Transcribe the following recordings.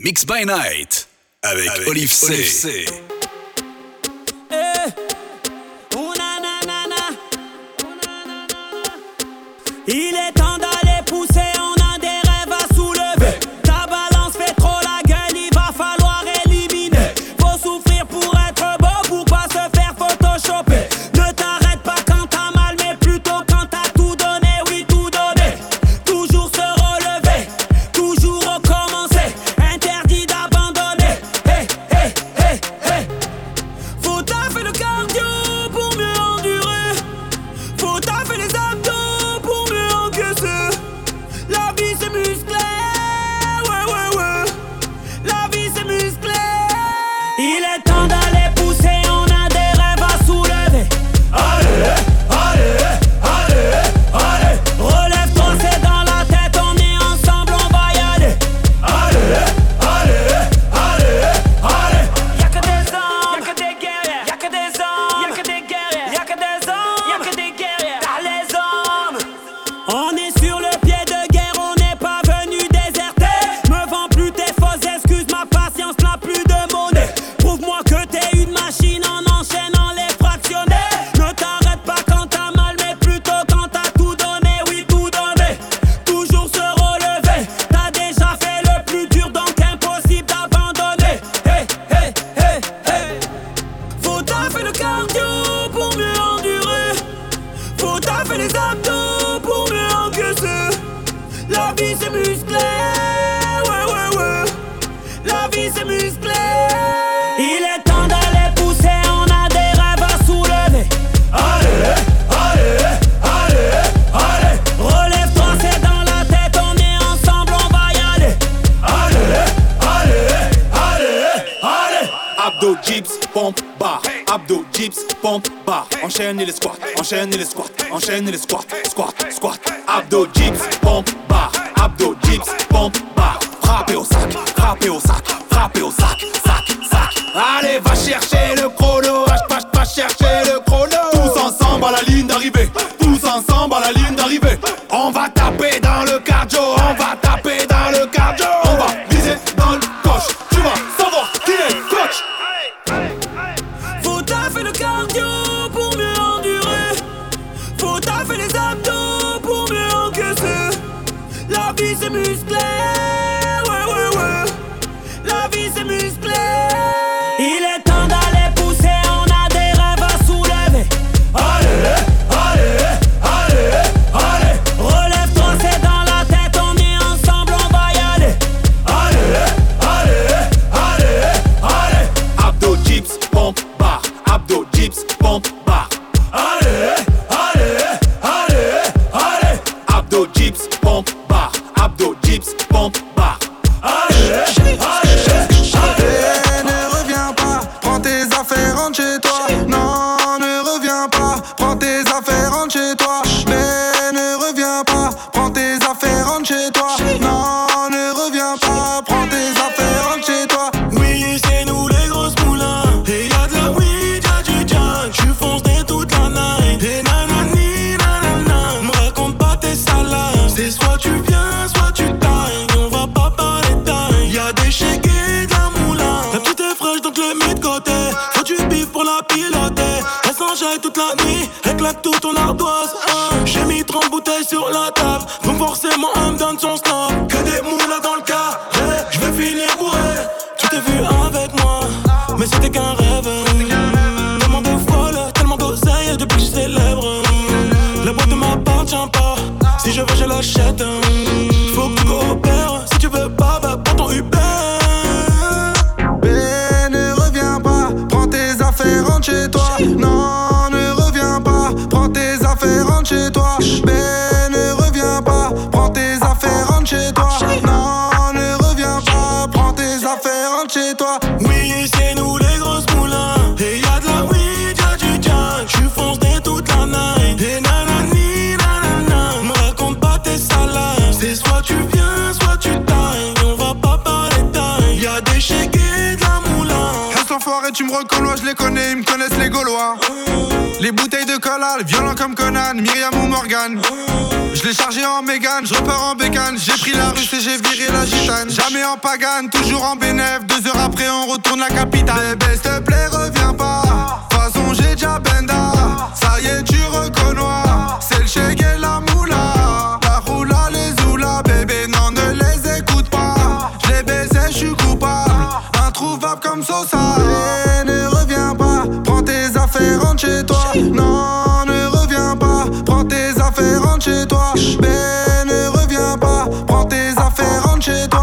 Mix by Night avec, avec Olive C. Olive C. dips. Enchaîne les squats, enchaîne les squats, enchaîne les squats, squat, squat. Abdos, dips, pompe, barre. Abdos, dips, pompe, barre. Frappez au sac, frappez au sac, frappez au sac, sac, sac. Allez, va chercher le chrono, va, va, va chercher le chrono. Tous ensemble à la ligne d'arrivée. toute la nuit, éclate toute ton ardoise. J'ai mis 30 bouteilles sur la table. Reconnais, je les connais, ils me connaissent les Gaulois. Les bouteilles de cola, violents comme Conan, Myriam ou Morgan. Je l'ai chargé en Mégane, je repars en bécane. J'ai pris la russe et j'ai viré la gitane. Jamais en pagane, toujours en bénéf. Deux heures après, on retourne la capitale. Bébé, s'il te plaît, reviens pas. Façon, j'ai déjà benda. Ça y est, tu reconnais. C'est le chèque et la moula. La roula, les oula, bébé, non, ne les écoute pas. Je les je suis coupable. Introuvable comme Sosa. Non, ne reviens pas. Prends tes affaires, rentre chez toi. Ben, ne reviens pas. Prends tes affaires, rentre chez toi.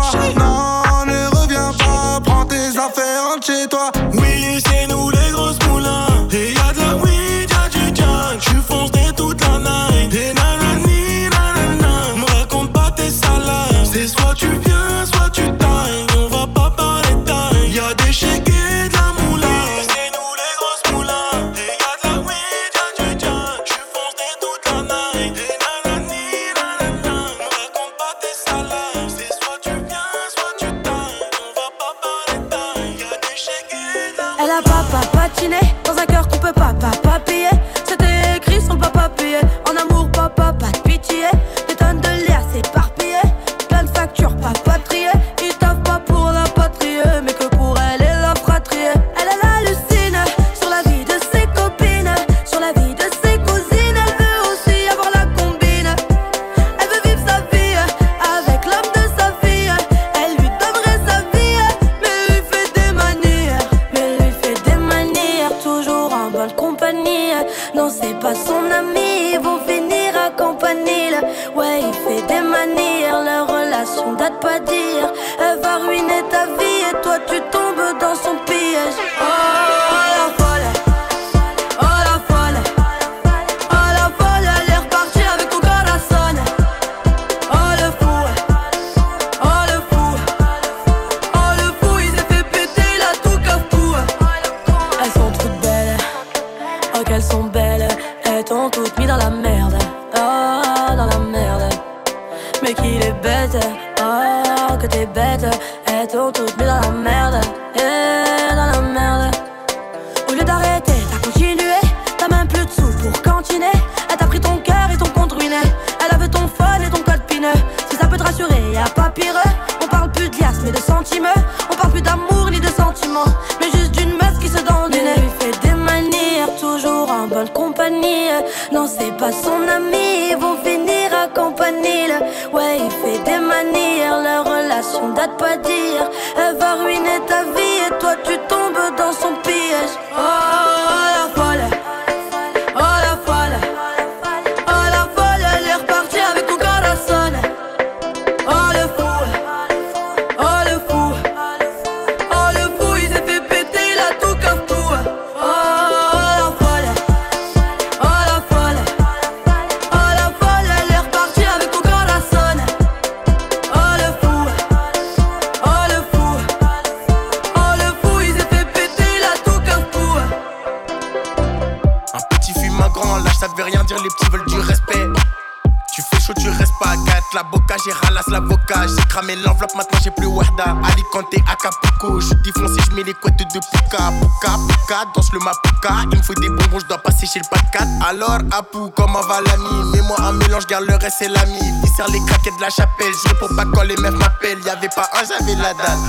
Cramé l'enveloppe, maintenant j'ai plus Wahda. Alicante, Acapulco. Je suis foncé, je mets les couettes de Puka. Puka, Puka, danse le Mapuka. Il me faut des bonbons, je dois passer chez le 4. Alors, Apu, comment va l'ami? Mets-moi un mélange, garde le reste, c'est l'ami. Il sert les craquettes de la chapelle. Je réponds pas quand les meufs m'appellent. Y'avait pas un, j'avais la dalle.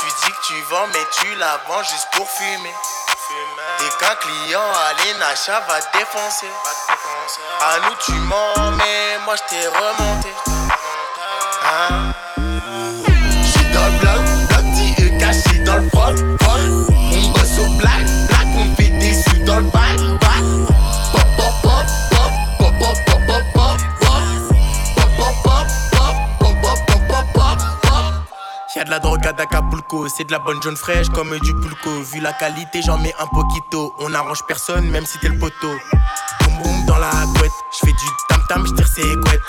Tu dis que tu vends, mais tu la vends juste pour fumer. Et qu'un client à l'Enacha va défoncer. À nous tu mens, mais moi je t'ai remonté. Hein? J'suis dans de la drogue à c'est de la bonne jaune fraîche comme du pulco. Vu la qualité, j'en mets un poquito. On arrange personne, même si t'es le poteau. Boum boum dans la couette, j'fais du tam tam, j'tire ses couettes.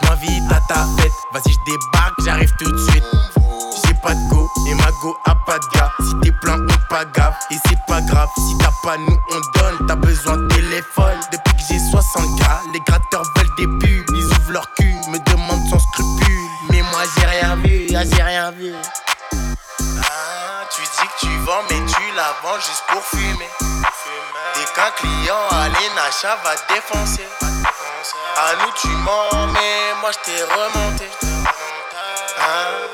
J'm'invite à ta fête, vas-y j'débarque, j'arrive tout de suite. J'ai pas de go et ma go a pas de gars. Si t'es plein, on pas gaffe et c'est pas grave. Si t'as pas, nous on donne. T'as besoin de téléphone depuis que j'ai 60K. Les gratteurs veulent des pubs, ils ouvrent leur cul, me demandent sans scrupule. Mais moi j'ai rien vu, ah, j'ai rien vu. Ah, tu dis que tu vends, mais tu la vends juste pour fumer. Qu'un client à l'achat va défoncer. À nous tu mens, mais moi je t'ai remonté. Hein?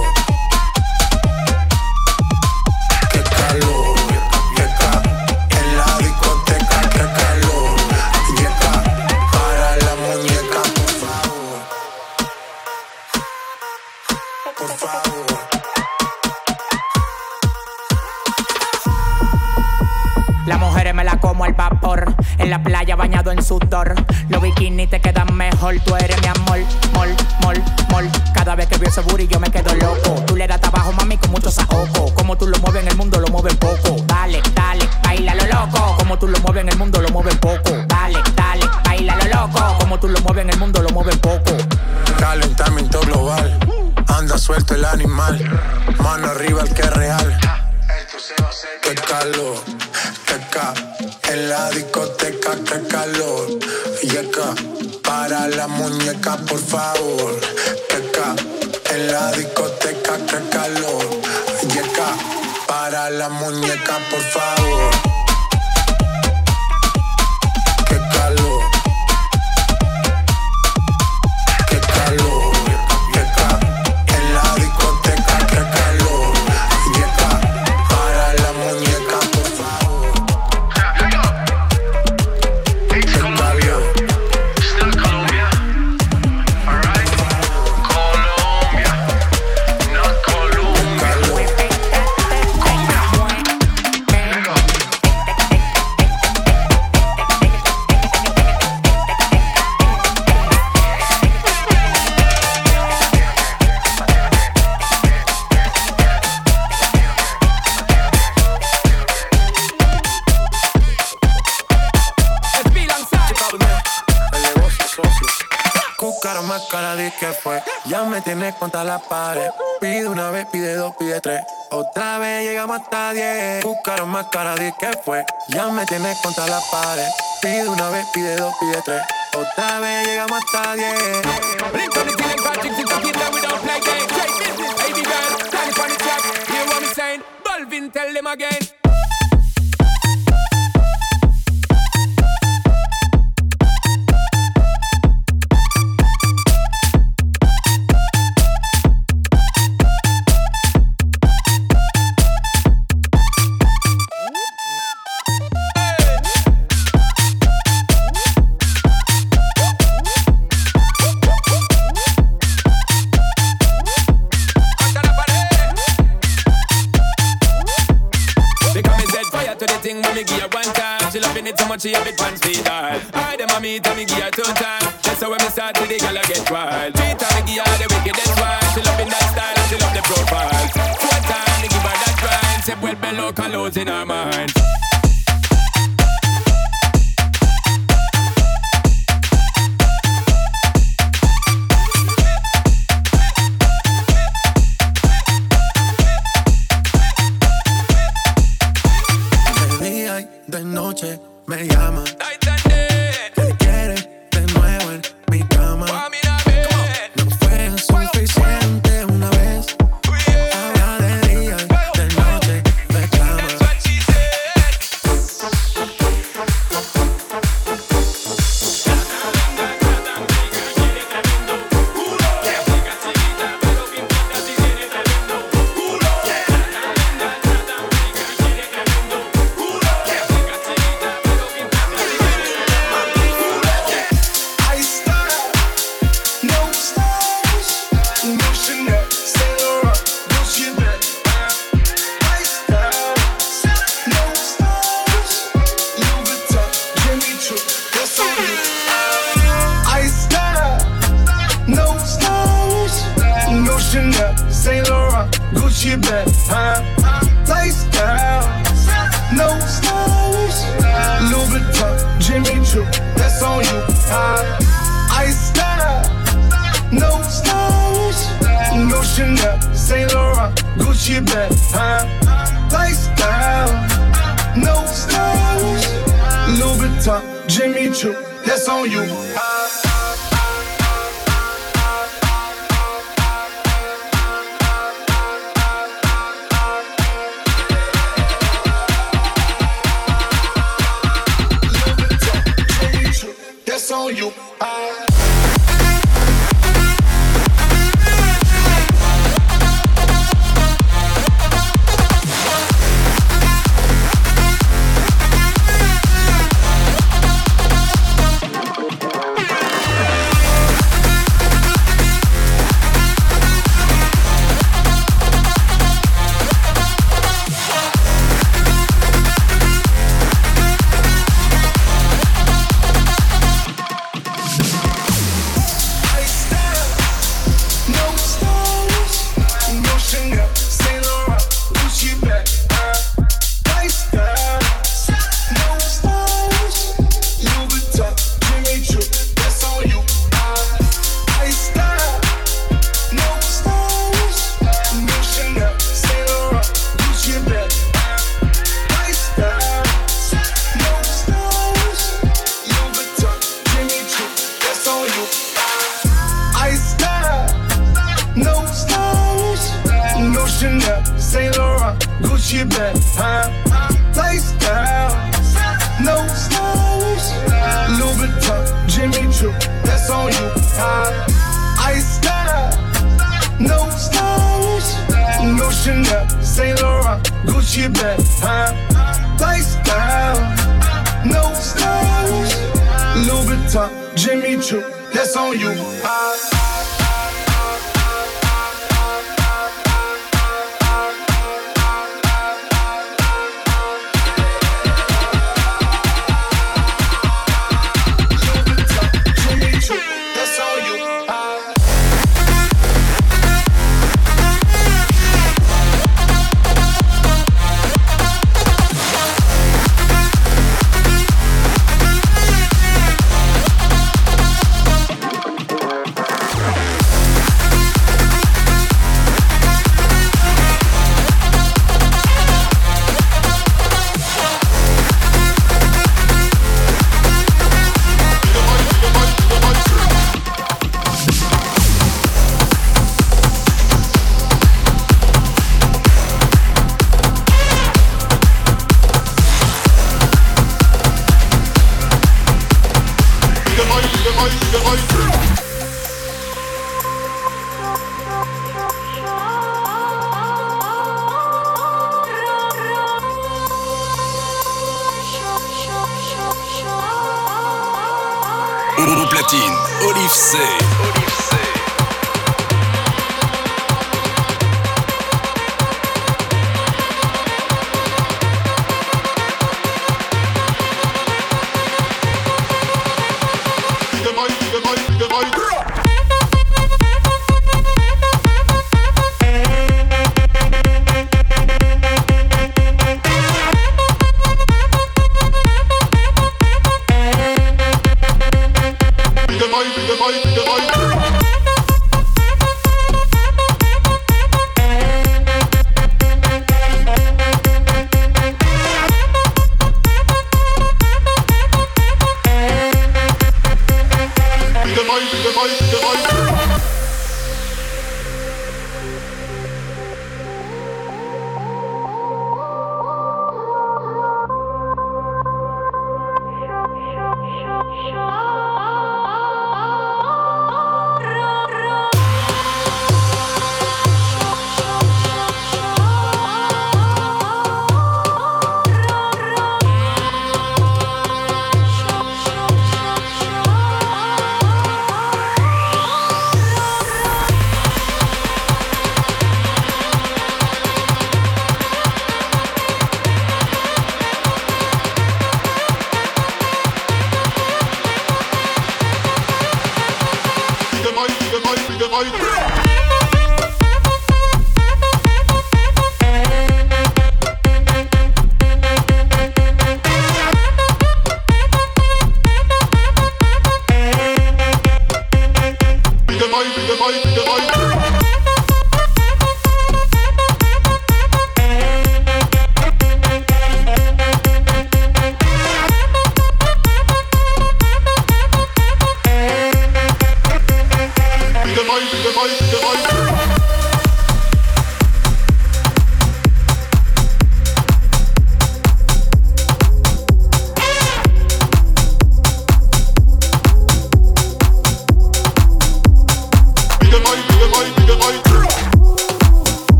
En la playa bañado en sudor. Los bikinis te quedan mejor. Tú eres mi amor, mol, mol, mol. Cada vez que veo ese booty yo me quedo loco. Tú le das trabajo, mami, con mucho saoco. Como tú lo mueves en el mundo, lo mueves poco. Dale, dale, baila lo loco. Como tú lo mueves en el mundo, lo mueves poco. Dale, dale, baila lo loco. Como tú lo mueves en el mundo, lo mueves poco. Calentamiento global. Anda suelto el animal. Mano arriba el que es real. Qué calor Teca, en la discoteca, que calor. Yeca, para la muñeca, por favor. Teca, en la discoteca, que calor. Yeca, para la muñeca, por favor. Otra vez llegamos hasta 10. Buscaron más cara de que fue. Ya me tienes contra la pared. Pide una vez, pide dos, pide tres. Otra vez llegamos hasta 10. no colors in our mind. De día y de noche me llaman.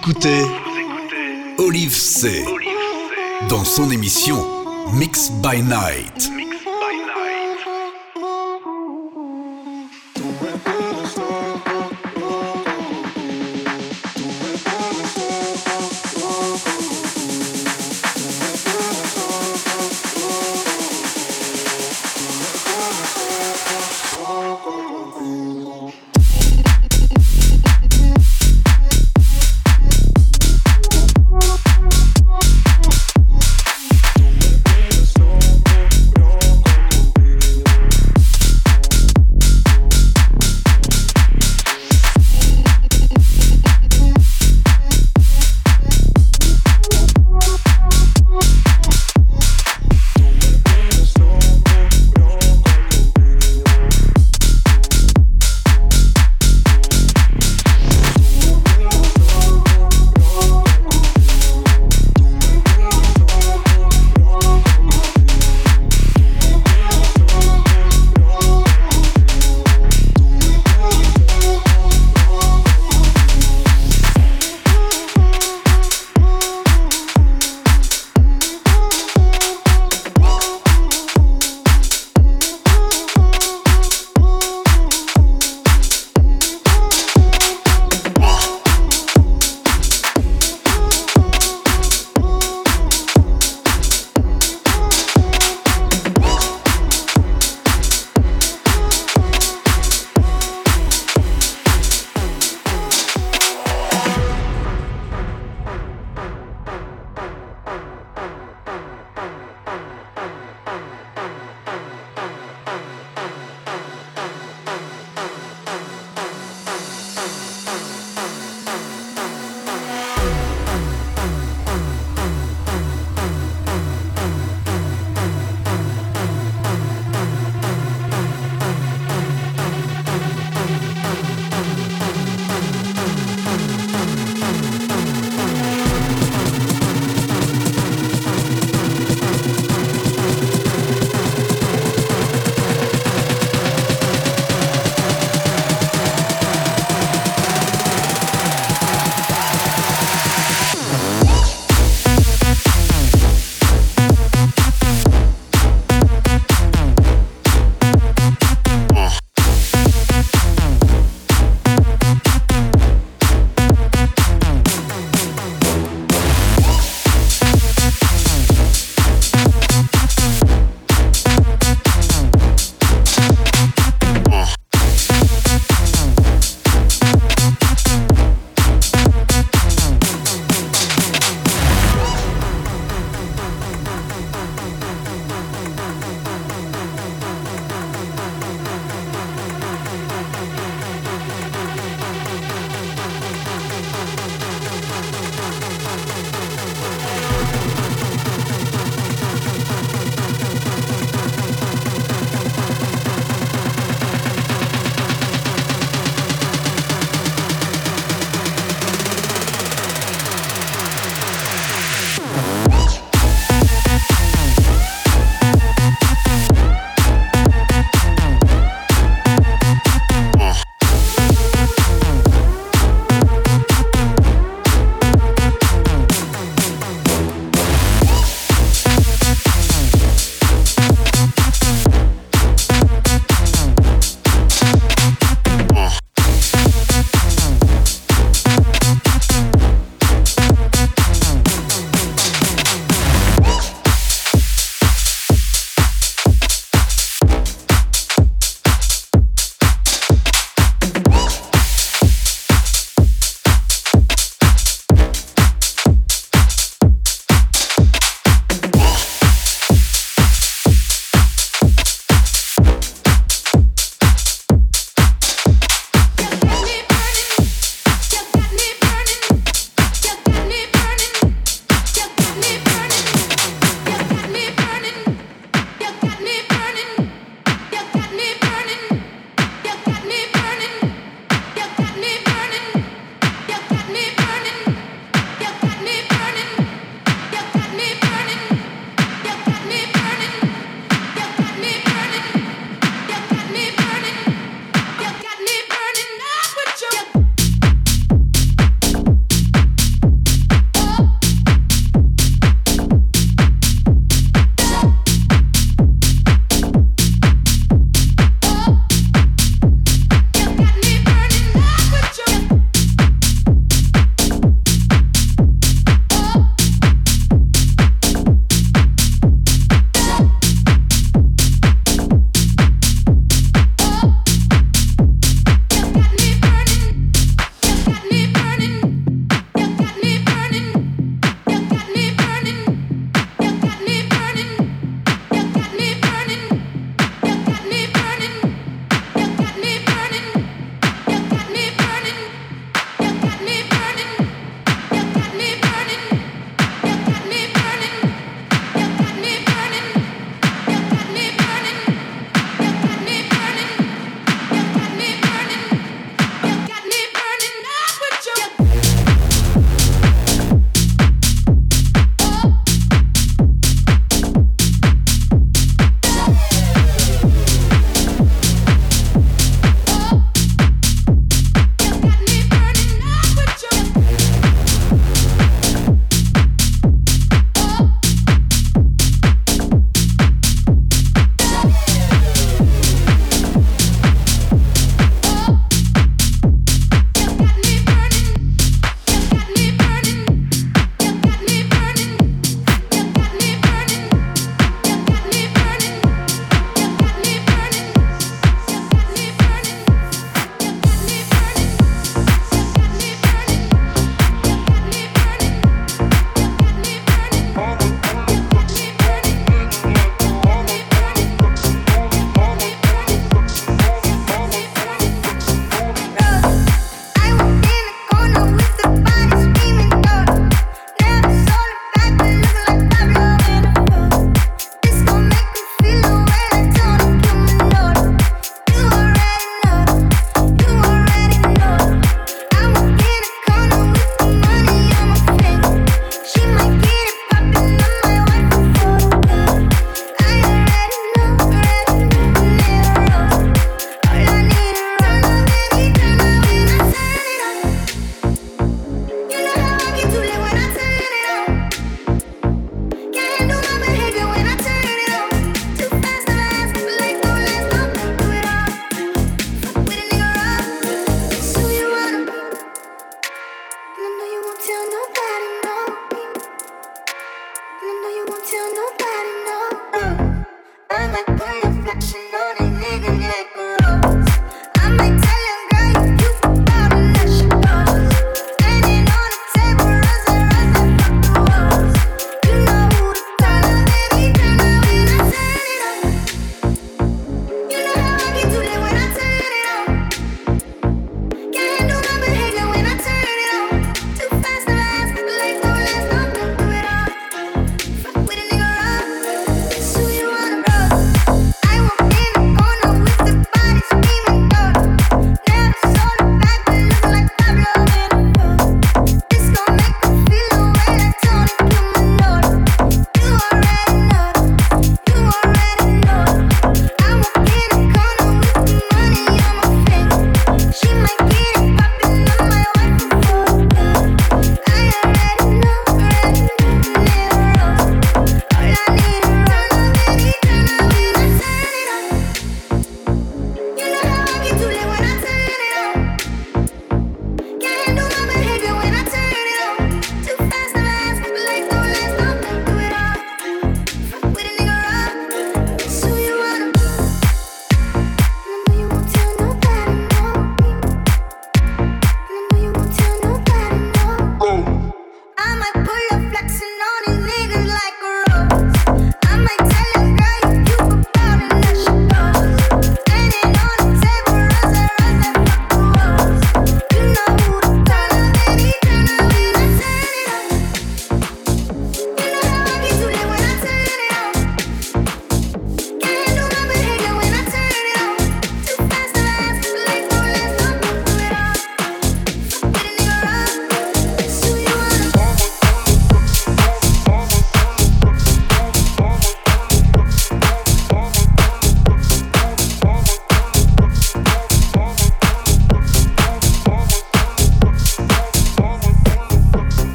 Écoutez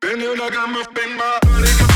Been you like I'm a spin my body.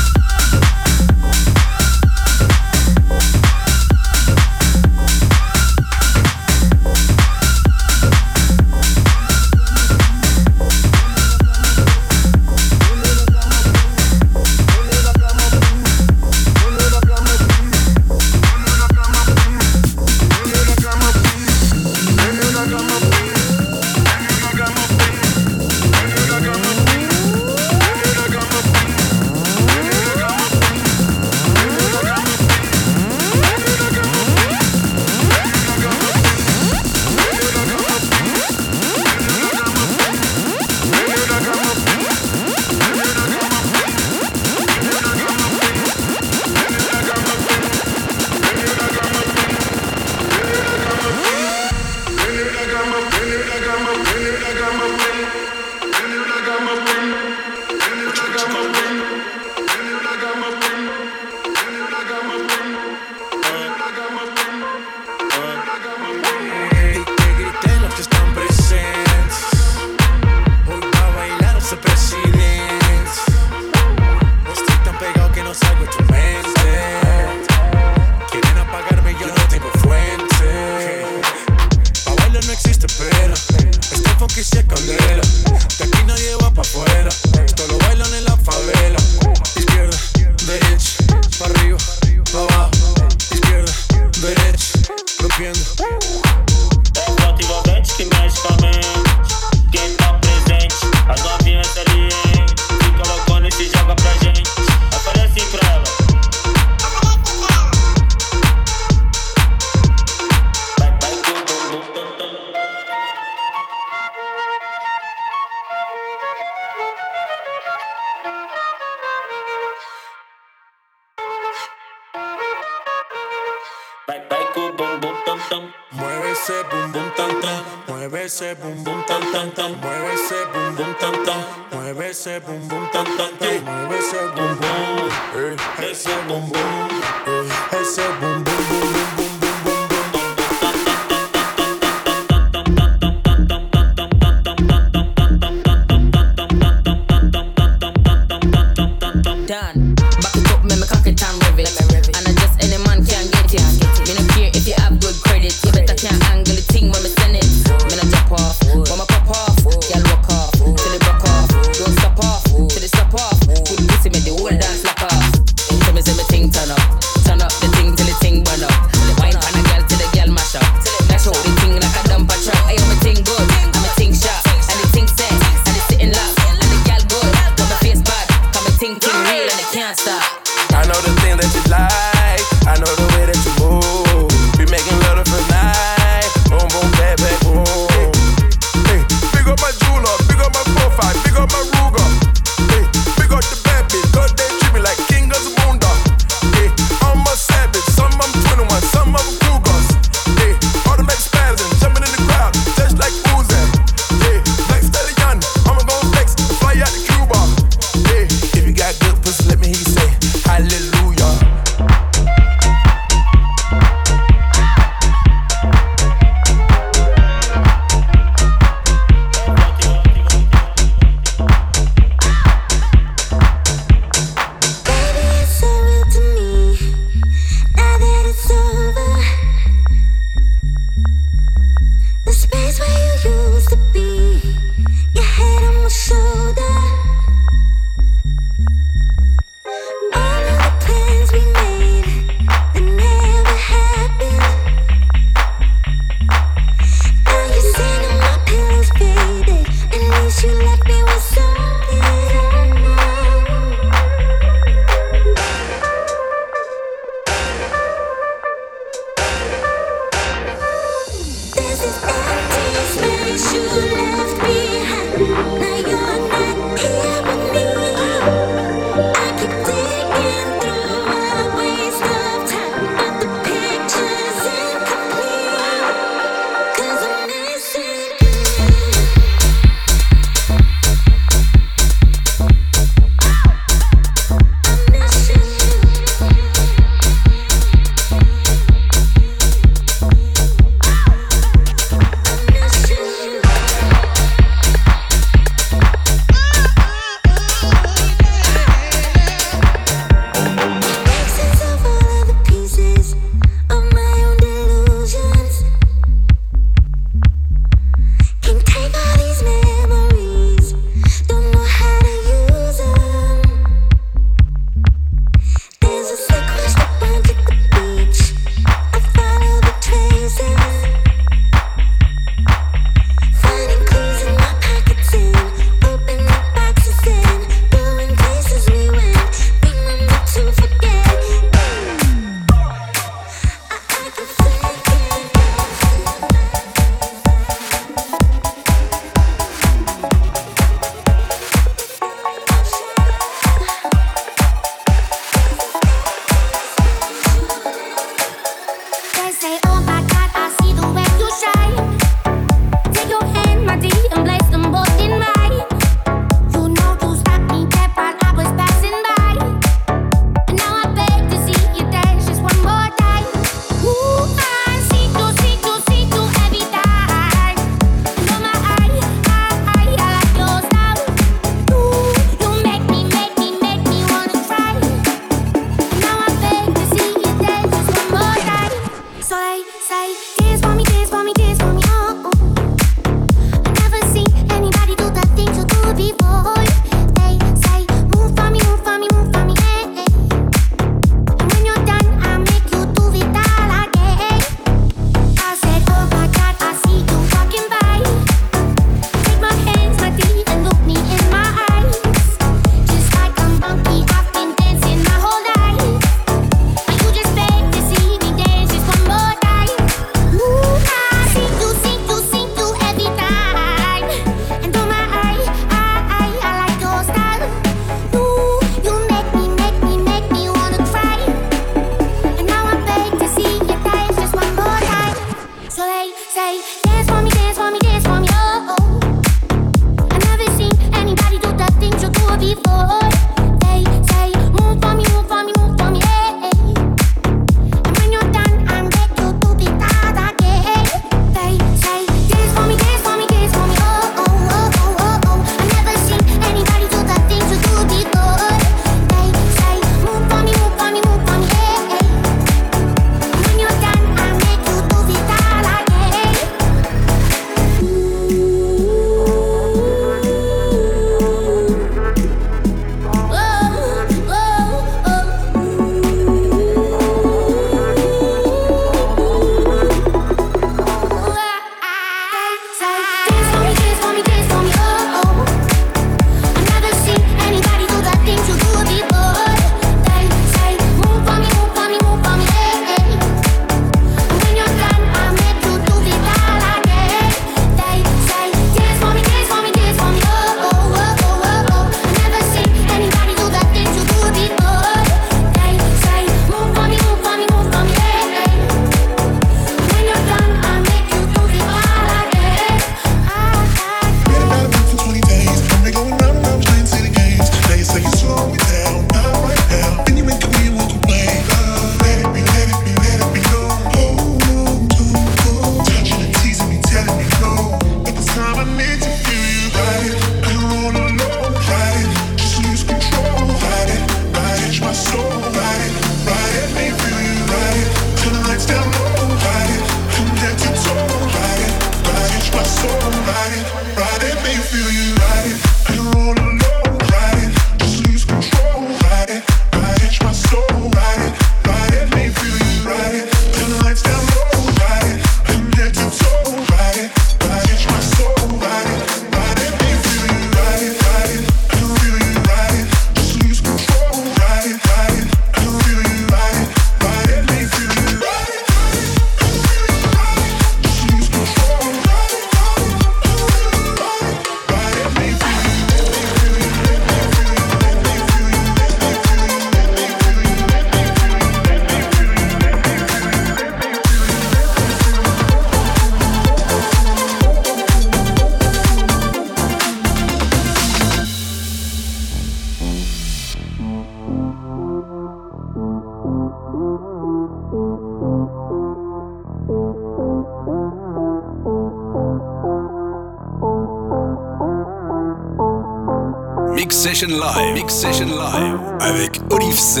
Session Live avec Olive C.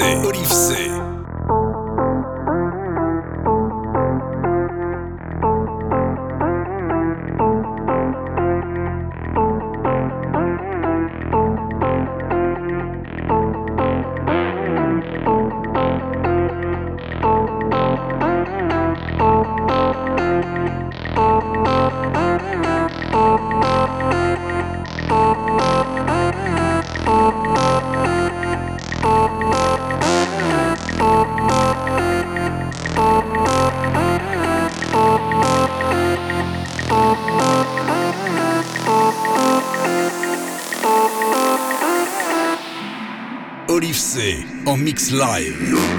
Mix Live.